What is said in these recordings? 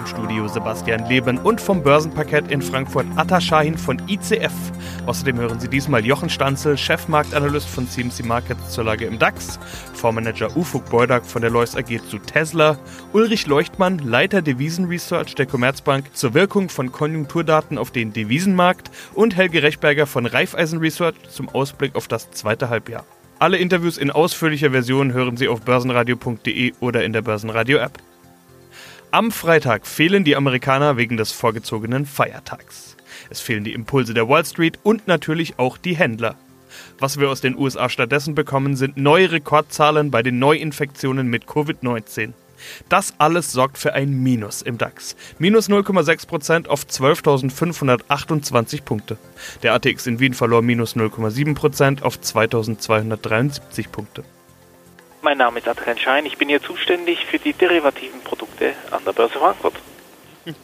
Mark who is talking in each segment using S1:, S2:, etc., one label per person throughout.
S1: Im Studio Sebastian Leben und vom Börsenparkett in Frankfurt Atta Shahin von ICF. Außerdem hören Sie diesmal Jochen Stanzel, Chefmarktanalyst von CMC Markets zur Lage im DAX, Fondsmanager Ufuk Beudak von der Lois AG zu Tesla, Ulrich Leuchtmann, Leiter Devisenresearch der Commerzbank zur Wirkung von Konjunkturdaten auf den Devisenmarkt und Helge Rechberger von Raiffeisen Research zum Ausblick auf das zweite Halbjahr. Alle Interviews in ausführlicher Version hören Sie auf börsenradio.de oder in der Börsenradio-App. Am Freitag fehlen die Amerikaner wegen des vorgezogenen Feiertags. Es fehlen die Impulse der Wall Street und natürlich auch die Händler. Was wir aus den USA stattdessen bekommen, sind neue Rekordzahlen bei den Neuinfektionen mit Covid-19. Das alles sorgt für ein Minus im DAX. Minus 0,6% auf 12.528 Punkte. Der ATX in Wien verlor minus 0,7% auf 2.273 Punkte.
S2: Mein Name ist Adrian Schein, ich bin hier zuständig für die derivativen Produkte an der Börse Frankfurt.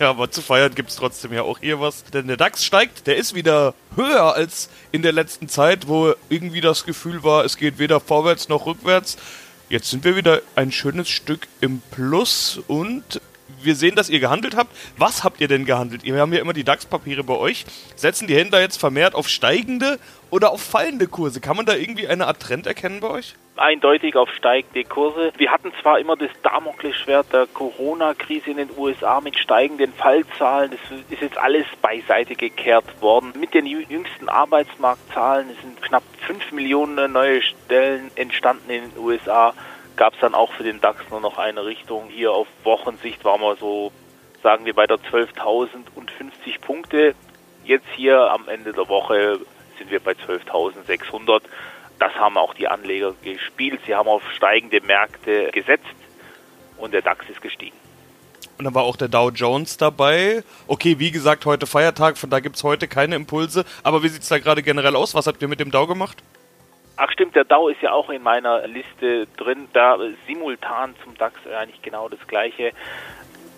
S1: Ja, aber zu feiern gibt es trotzdem ja auch hier was. Denn der DAX steigt, der ist wieder höher als in der letzten Zeit, wo irgendwie das Gefühl war, es geht weder vorwärts noch rückwärts. Jetzt sind wir wieder ein schönes Stück im Plus und wir sehen, dass ihr gehandelt habt. Was habt ihr denn gehandelt? Wir haben ja immer die DAX-Papiere bei euch. Setzen die Händler jetzt vermehrt auf steigende oder auf fallende Kurse? Kann man da irgendwie eine Art Trend erkennen bei euch?
S2: Eindeutig auf steigende Kurse. Wir hatten zwar immer das Damoklesschwert der Corona-Krise in den USA mit steigenden Fallzahlen. Das ist jetzt alles beiseite gekehrt worden. Mit den jüngsten Arbeitsmarktzahlen sind knapp 5 Millionen neue Stellen entstanden in den USA gab es dann auch für den DAX nur noch eine Richtung. Hier auf Wochensicht waren wir so, sagen wir, bei der 12.050 Punkte. Jetzt hier am Ende der Woche sind wir bei 12.600. Das haben auch die Anleger gespielt. Sie haben auf steigende Märkte gesetzt und der DAX ist gestiegen.
S1: Und dann war auch der Dow Jones dabei. Okay, wie gesagt, heute Feiertag, von da gibt es heute keine Impulse. Aber wie sieht es da gerade generell aus? Was habt ihr mit dem Dow gemacht?
S2: Ach stimmt, der Dow ist ja auch in meiner Liste drin. Da simultan zum DAX eigentlich genau das gleiche.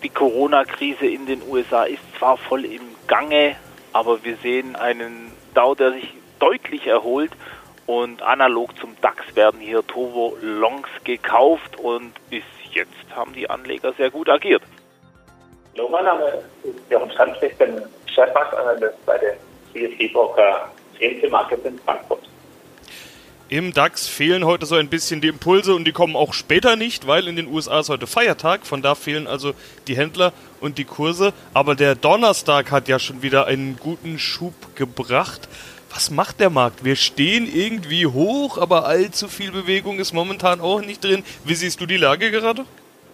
S2: Die Corona-Krise in den USA ist zwar voll im Gange, aber wir sehen einen Dow, der sich deutlich erholt und analog zum DAX werden hier Turbo Longs gekauft und bis jetzt haben die Anleger sehr gut agiert.
S3: Hallo, mein Name ist Jochen Schanz, ich bin Chefmarktanalyst bei den CSD Broker CMC Markets in Frankfurt.
S1: Im DAX fehlen heute so ein bisschen die Impulse und die kommen auch später nicht, weil in den USA ist heute Feiertag. Von da fehlen also die Händler und die Kurse. Aber der Donnerstag hat ja schon wieder einen guten Schub gebracht. Was macht der Markt? Wir stehen irgendwie hoch, aber allzu viel Bewegung ist momentan auch nicht drin. Wie siehst du die Lage gerade?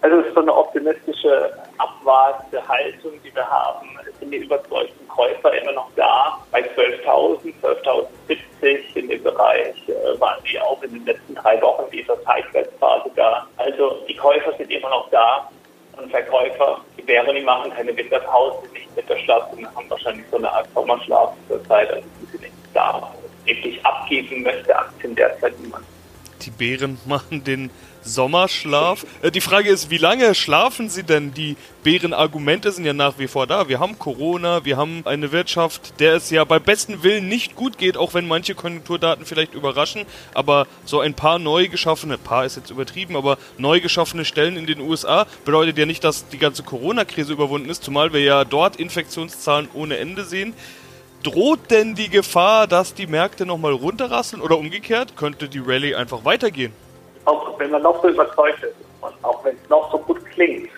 S3: Also es ist so eine optimistische, abwartende Haltung, die wir haben. Es sind die überzeugten Käufer immer noch da. Bei 12.000, 12.070 in dem Bereich äh, waren die auch in den letzten drei Wochen dieser Zeitwärtsphase da. Also die Käufer sind immer noch da und Verkäufer, die wären, die machen keine Winterpause, nicht Winterschlaf und haben wahrscheinlich so eine Art Sommerschlaf zur Zeit, also da. Wirklich abgeben möchte Aktien derzeit niemand.
S1: Die Bären machen den Sommerschlaf. Äh, die Frage ist, wie lange schlafen sie denn? Die Bärenargumente sind ja nach wie vor da. Wir haben Corona, wir haben eine Wirtschaft, der es ja bei bestem Willen nicht gut geht, auch wenn manche Konjunkturdaten vielleicht überraschen. Aber so ein paar neu geschaffene, paar ist jetzt übertrieben, aber neu geschaffene Stellen in den USA bedeutet ja nicht, dass die ganze Corona-Krise überwunden ist, zumal wir ja dort Infektionszahlen ohne Ende sehen. Droht denn die Gefahr, dass die Märkte nochmal runterrasseln oder umgekehrt? Könnte die Rallye einfach weitergehen?
S3: Auch wenn man noch so überzeugt ist und auch wenn es noch so gut klingt,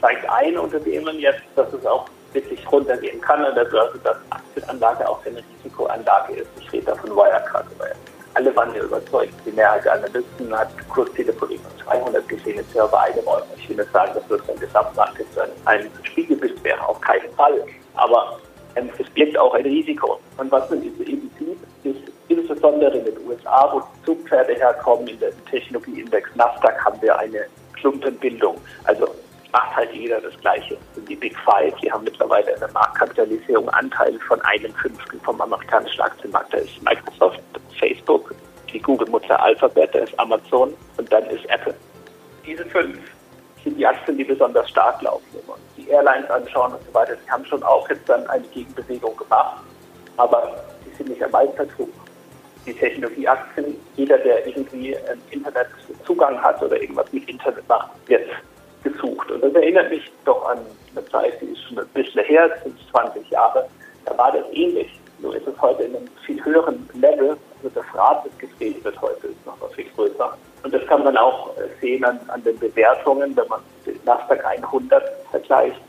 S3: zeigt ein Unternehmen jetzt, dass es auch wirklich runtergehen kann an der Börse, dass Aktienanlage auch eine Risikoanlage ist. Ich rede da von Wirecard. Alle waren ja überzeugt. Die Mehrheit der Analysten hat Kursziele von über 200 gesehen, jetzt ja bei einem Euro. Ich will nicht sagen, dass das ein Gesamtmarkt ist, ein Spiegelbild wäre, auf keinen Fall. Aber es birgt auch ein Risiko. Und was man eben sieht, ist insbesondere in den USA, wo die Zugpferde herkommen, in dem Technologieindex Nasdaq haben wir eine Klumpenbildung. Also macht halt jeder das Gleiche. Und die Big Five, die haben mittlerweile eine Marktkapitalisierung Anteil von einem Fünftel vom amerikanischen Aktienmarkt. Da ist Microsoft, Facebook, die Google-Mutter Alphabet, da ist Amazon und dann ist Apple. Diese fünf sind die Aktien, die besonders stark laufen. Airlines anschauen und so weiter, die haben schon auch jetzt dann eine Gegenbewegung gemacht, aber die sind nicht am Allzeithoch. die Technologieaktien. Jeder, der irgendwie einen Internetzugang hat oder irgendwas mit Internet macht, wird gesucht. Und das erinnert mich doch an eine Zeit, die ist schon ein bisschen her, sind 20 Jahre. Da war das ähnlich. Nur ist es heute in einem viel höheren Level. Also das Rad, das gedreht wird heute, ist noch viel größer. Und das kann man auch sehen an, an den Bewertungen, wenn man den Nasdaq 100 vergleicht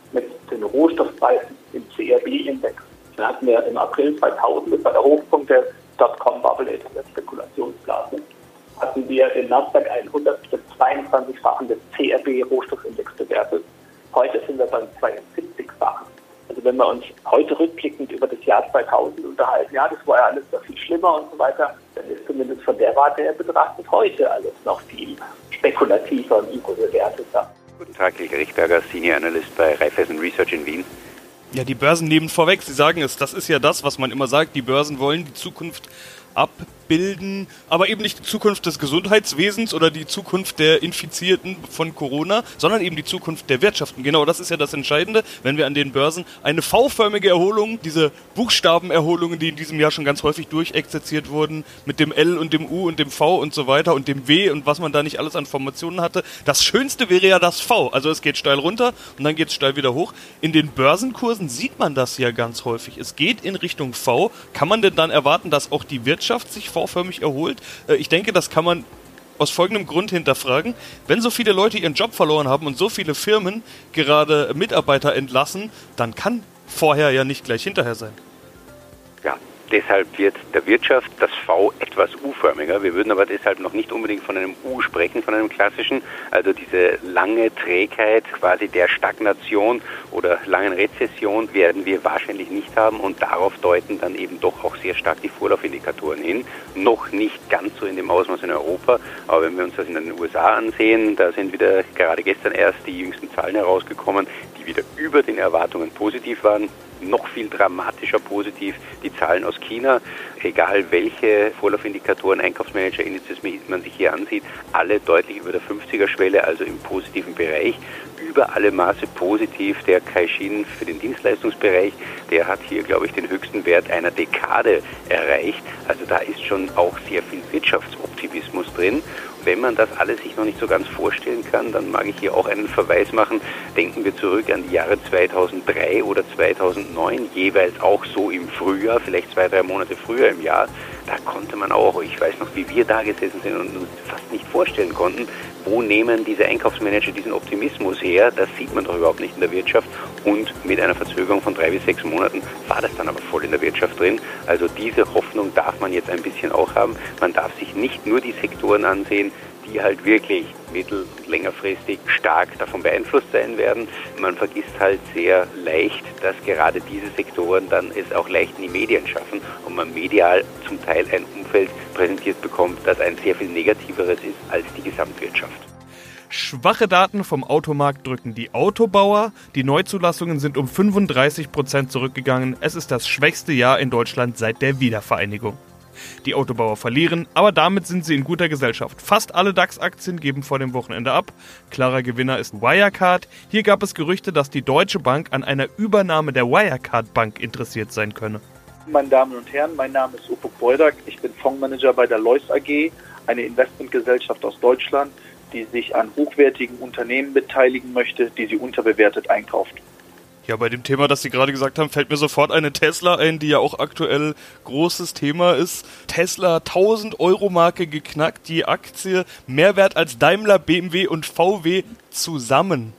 S3: Rohstoffpreisen im CRB-Index. Da hatten wir im April 2000, das war der Hochpunkt der Dotcom-Bubble, der Spekulationsblase, hatten wir den Nasdaq 100 mit 22-fachen des CRB-Rohstoffindex bewertet. Heute sind wir beim 72-fachen. Also wenn wir uns heute rückblickend über das Jahr 2000 unterhalten, ja, das war ja alles noch viel schlimmer und so weiter, dann ist zumindest von der Warte her betrachtet heute alles noch viel spekulativer und überbewerteter.
S4: Guten Tag, Helge Richtberger, Senior Analyst bei Raiffeisen Research in Wien.
S1: Ja, die Börsen nehmen vorweg. Sie sagen es, das ist ja das, was man immer sagt. Die Börsen wollen die Zukunft abbilden, aber eben nicht die Zukunft des Gesundheitswesens oder die Zukunft der Infizierten von Corona, sondern eben die Zukunft der Wirtschaften. Genau das ist ja das Entscheidende, wenn wir an den Börsen eine V-förmige Erholung, diese Buchstabenerholungen, die in diesem Jahr schon ganz häufig durchexerziert wurden, mit dem L und dem U und dem V und so weiter und dem W und was man da nicht alles an Formationen hatte. Das Schönste wäre ja das V. Also es geht steil runter und dann geht es steil wieder hoch. In den Börsenkursen sieht man das ja ganz häufig. Es geht in Richtung V. Kann man denn dann erwarten, dass auch die Wirtschaft sich V-förmig erholt? Äh, ich denke, das kann man aus folgendem Grund hinterfragen. Wenn so viele Leute ihren Job verloren haben und so viele Firmen gerade Mitarbeiter entlassen, dann kann vorher ja nicht gleich hinterher sein.
S4: Ja, Deshalb wird der Wirtschaft das V etwas U-förmiger. Wir würden aber deshalb noch nicht unbedingt von einem U sprechen, von einem klassischen. Also diese lange Trägheit quasi der Stagnation oder langen Rezession werden wir wahrscheinlich nicht haben und darauf deuten dann eben doch auch sehr stark die Vorlaufindikatoren hin. Noch nicht ganz so in dem Ausmaß in Europa, aber wenn wir uns das in den USA ansehen, da sind wieder gerade gestern erst die jüngsten Zahlen herausgekommen, die wieder über den Erwartungen positiv waren noch viel dramatischer positiv die Zahlen aus China. Egal welche Vorlaufindikatoren, Einkaufsmanager-Indizes man sich hier ansieht, alle deutlich über der 50er-Schwelle, also im positiven Bereich. Über alle Maße positiv der Caixin für den Dienstleistungsbereich. Der hat hier, glaube ich, den höchsten Wert einer Dekade erreicht. Also da ist schon auch sehr viel Wirtschaftsoptimismus drin. Wenn man das alles sich noch nicht so ganz vorstellen kann, dann mag ich hier auch einen Verweis machen. Denken wir zurück an die Jahre 2003 oder 2009, jeweils auch so im Frühjahr, vielleicht zwei, drei Monate früher im Jahr. Da konnte man auch, ich weiß noch, wie wir da gesessen sind und uns fast nicht vorstellen konnten, wo nehmen diese Einkaufsmanager diesen Optimismus her? Das sieht man doch überhaupt nicht in der Wirtschaft. Und mit einer Verzögerung von drei bis sechs Monaten war das dann aber voll in der Wirtschaft drin. Also diese Hoffnung darf man jetzt ein bisschen auch haben. Man darf sich nicht nur die Sektoren ansehen, die halt wirklich mittel- und längerfristig stark davon beeinflusst sein werden. Man vergisst halt sehr leicht, dass gerade diese Sektoren dann es auch leicht in die Medien schaffen und man medial zum Teil ein Umfeld präsentiert bekommt, das ein sehr viel negativeres ist als die Gesamtwirtschaft.
S1: Schwache Daten vom Automarkt drücken die Autobauer. Die Neuzulassungen sind um 35 Prozent zurückgegangen. Es ist das schwächste Jahr in Deutschland seit der Wiedervereinigung. Die Autobauer verlieren, aber damit sind sie in guter Gesellschaft. Fast alle DAX-Aktien geben vor dem Wochenende ab. Klarer Gewinner ist Wirecard. Hier gab es Gerüchte, dass die Deutsche Bank an einer Übernahme der Wirecard Bank interessiert sein könne.
S5: Meine Damen und Herren, mein Name ist Upo Beudak. Ich bin Fondsmanager bei der Lois AG, eine Investmentgesellschaft aus Deutschland, die sich an hochwertigen Unternehmen beteiligen möchte, die sie unterbewertet einkauft.
S1: Ja, bei dem Thema, das Sie gerade gesagt haben, fällt mir sofort eine Tesla ein, die ja auch aktuell großes Thema ist. Tesla 1000 Euro Marke geknackt, die Aktie mehr wert als Daimler, BMW und VW zusammen.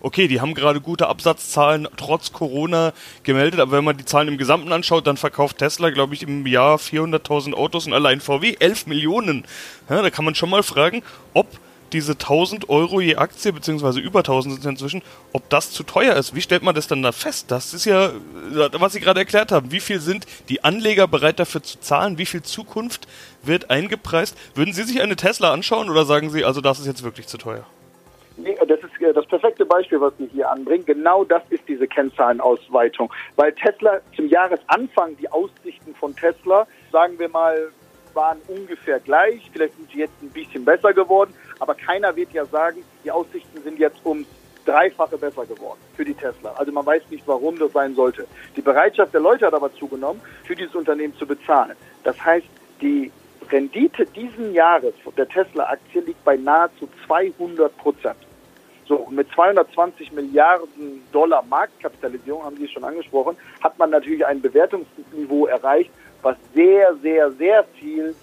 S1: Okay, die haben gerade gute Absatzzahlen trotz Corona gemeldet, aber wenn man die Zahlen im Gesamten anschaut, dann verkauft Tesla, glaube ich, im Jahr 400.000 Autos und allein VW 11 Millionen. Ja, da kann man schon mal fragen, ob diese 1000 Euro je Aktie, beziehungsweise über 1000 sind es inzwischen, ob das zu teuer ist. Wie stellt man das dann da fest? Das ist ja, was Sie gerade erklärt haben. Wie viel sind die Anleger bereit dafür zu zahlen? Wie viel Zukunft wird eingepreist? Würden Sie sich eine Tesla anschauen oder sagen Sie, also das ist jetzt wirklich zu teuer?
S5: Nee, das ist äh, das perfekte Beispiel, was Sie hier anbringen. Genau das ist diese Kennzahlenausweitung. Weil Tesla zum Jahresanfang, die Aussichten von Tesla, sagen wir mal, waren ungefähr gleich. Vielleicht sind sie jetzt ein bisschen besser geworden. Aber keiner wird ja sagen, die Aussichten sind jetzt ums Dreifache besser geworden für die Tesla. Also man weiß nicht, warum das sein sollte. Die Bereitschaft der Leute hat aber zugenommen, für dieses Unternehmen zu bezahlen. Das heißt, Die Rendite diesen Jahres der Tesla-Aktie liegt bei nahezu 200 Prozent. So, und mit 220 Milliarden Dollar Marktkapitalisierung, haben Sie schon angesprochen, hat man natürlich ein Bewertungsniveau erreicht, was sehr, sehr, sehr viel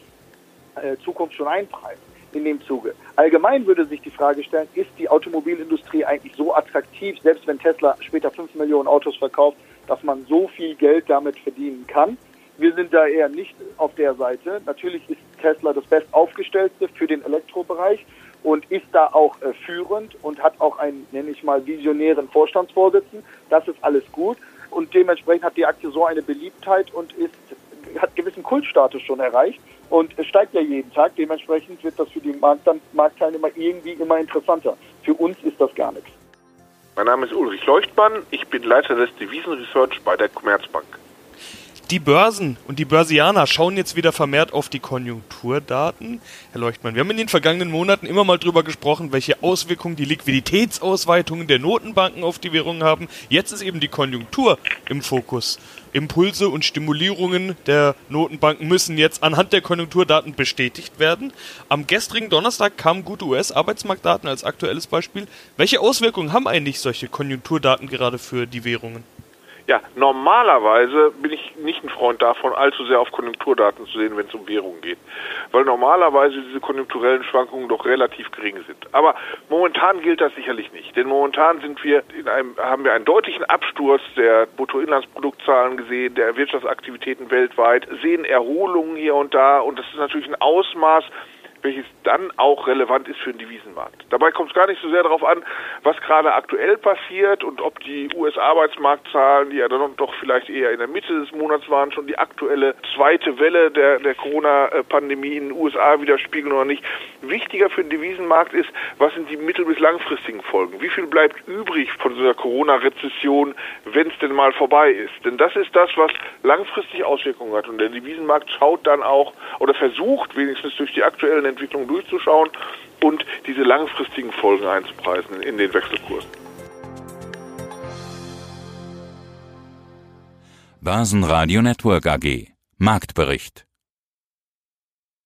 S5: äh, Zukunft schon einpreist in dem Zuge. Allgemein würde sich die Frage stellen, ist die Automobilindustrie eigentlich so attraktiv, selbst wenn Tesla später 5 Millionen Autos verkauft, dass man so viel Geld damit verdienen kann? Wir sind da eher nicht auf der Seite. Natürlich ist Tesla das bestaufgestellte für den Elektrobereich und ist da auch äh, führend und hat auch einen, nenne ich mal, visionären Vorstandsvorsitzenden. Das ist alles gut. Und dementsprechend hat die Aktie so eine Beliebtheit und ist, hat gewissen Kultstatus schon erreicht und es steigt ja jeden Tag. Dementsprechend wird das für die Markt Marktteilnehmer irgendwie immer interessanter. Für uns ist das gar nichts.
S6: Mein Name ist Ulrich Leuchtmann. Ich bin Leiter des Devisenresearch bei der Commerzbank.
S1: Die Börsen und die Börsianer schauen jetzt wieder vermehrt auf die Konjunkturdaten. Herr Leuchtmann, wir haben in den vergangenen Monaten immer mal drüber gesprochen, welche Auswirkungen die Liquiditätsausweitungen der Notenbanken auf die Währungen haben. Jetzt ist eben die Konjunktur im Fokus. Impulse und Stimulierungen der Notenbanken müssen jetzt anhand der Konjunkturdaten bestätigt werden. Am gestrigen Donnerstag kamen gute US-Arbeitsmarktdaten als aktuelles Beispiel. Welche Auswirkungen haben eigentlich solche Konjunkturdaten gerade für die Währungen?
S6: Ja, normalerweise bin ich nicht ein Freund davon, allzu sehr auf Konjunkturdaten zu sehen, wenn es um Währungen geht. Weil normalerweise diese konjunkturellen Schwankungen doch relativ gering sind. Aber momentan gilt das sicherlich nicht. Denn momentan sind wir in einem, haben wir einen deutlichen Absturz der Bruttoinlandsproduktzahlen gesehen, der Wirtschaftsaktivitäten weltweit, sehen Erholungen hier und da und das ist natürlich ein Ausmaß, welches dann auch relevant ist für den Devisenmarkt. Dabei kommt es gar nicht so sehr darauf an, was gerade aktuell passiert und ob die US-Arbeitsmarktzahlen, die ja dann doch vielleicht eher in der Mitte des Monats waren, schon die aktuelle zweite Welle der, der Corona-Pandemie in den USA widerspiegeln oder nicht. Wichtiger für den Devisenmarkt ist, was sind die mittel- bis langfristigen Folgen? Wie viel bleibt übrig von dieser Corona-Rezession, wenn es denn mal vorbei ist? Denn das ist das, was langfristig Auswirkungen hat. Und der Devisenmarkt schaut dann auch oder versucht wenigstens durch die aktuellen Entwicklung durchzuschauen und diese langfristigen Folgen einzupreisen in den Wechselkursen.
S7: Börsenradio Network AG Marktbericht